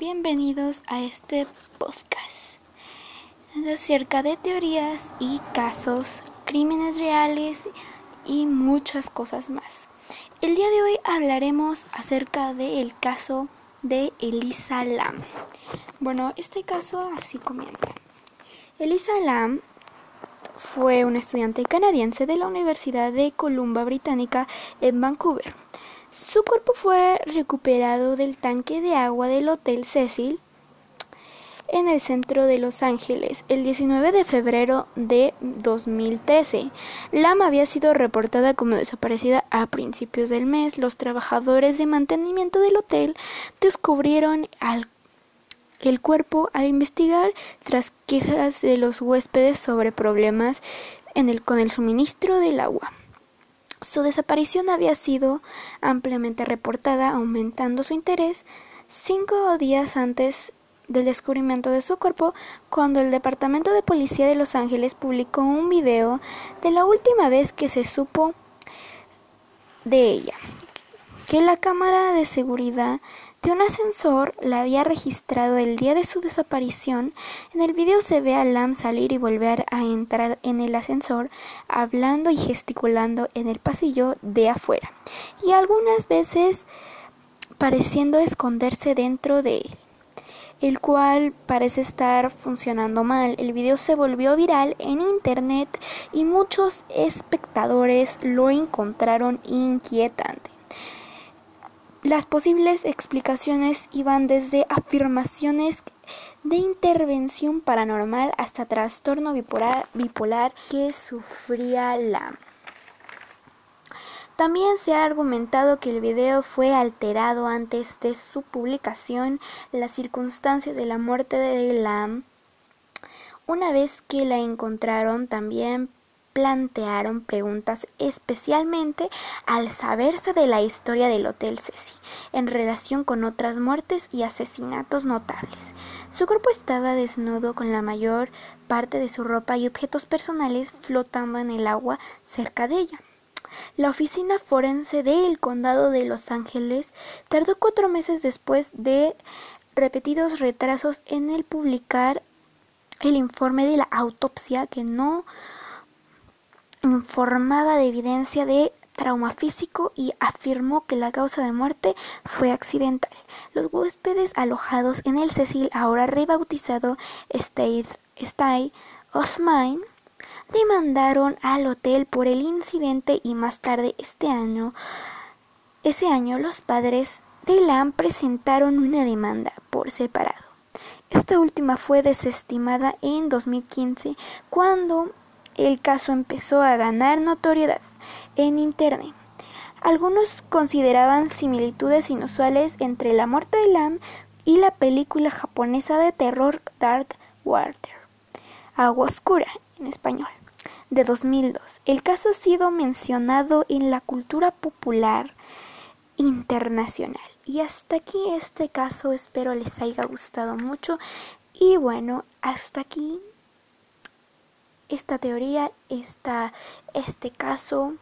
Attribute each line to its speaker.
Speaker 1: bienvenidos a este podcast acerca de teorías y casos, crímenes reales y muchas cosas más. El día de hoy hablaremos acerca del caso de Elisa Lam. Bueno, este caso así comienza. Elisa Lam fue una estudiante canadiense de la Universidad de Columbia Británica en Vancouver. Su cuerpo fue recuperado del tanque de agua del Hotel Cecil en el centro de Los Ángeles el 19 de febrero de 2013. Lam había sido reportada como desaparecida a principios del mes. Los trabajadores de mantenimiento del hotel descubrieron el cuerpo al investigar tras quejas de los huéspedes sobre problemas con el suministro del agua. Su desaparición había sido ampliamente reportada, aumentando su interés cinco días antes del descubrimiento de su cuerpo, cuando el Departamento de Policía de Los Ángeles publicó un video de la última vez que se supo de ella, que la cámara de seguridad de un ascensor la había registrado el día de su desaparición. En el video se ve a Lam salir y volver a entrar en el ascensor, hablando y gesticulando en el pasillo de afuera, y algunas veces pareciendo esconderse dentro de él el cual parece estar funcionando mal. El video se volvió viral en internet y muchos espectadores lo encontraron inquietante. Las posibles explicaciones iban desde afirmaciones de intervención paranormal hasta trastorno bipolar, que sufría la también se ha argumentado que el video fue alterado antes de su publicación. Las circunstancias de la muerte de Lam, una vez que la encontraron, también plantearon preguntas especialmente al saberse de la historia del Hotel Ceci en relación con otras muertes y asesinatos notables. Su cuerpo estaba desnudo con la mayor parte de su ropa y objetos personales flotando en el agua cerca de ella. La oficina forense del condado de Los Ángeles tardó cuatro meses después de repetidos retrasos en el publicar el informe de la autopsia que no informaba de evidencia de trauma físico y afirmó que la causa de muerte fue accidental. Los huéspedes alojados en el Cecil, ahora rebautizado State, Stay of demandaron al hotel por el incidente y más tarde este año, ese año los padres de Lam presentaron una demanda por separado. Esta última fue desestimada en 2015 cuando el caso empezó a ganar notoriedad en Internet. Algunos consideraban similitudes inusuales entre la muerte de Lam y la película japonesa de terror Dark Water, Agua Oscura en español de 2002. El caso ha sido mencionado en la cultura popular internacional. Y hasta aquí este caso, espero les haya gustado mucho. Y bueno, hasta aquí esta teoría, esta, este caso.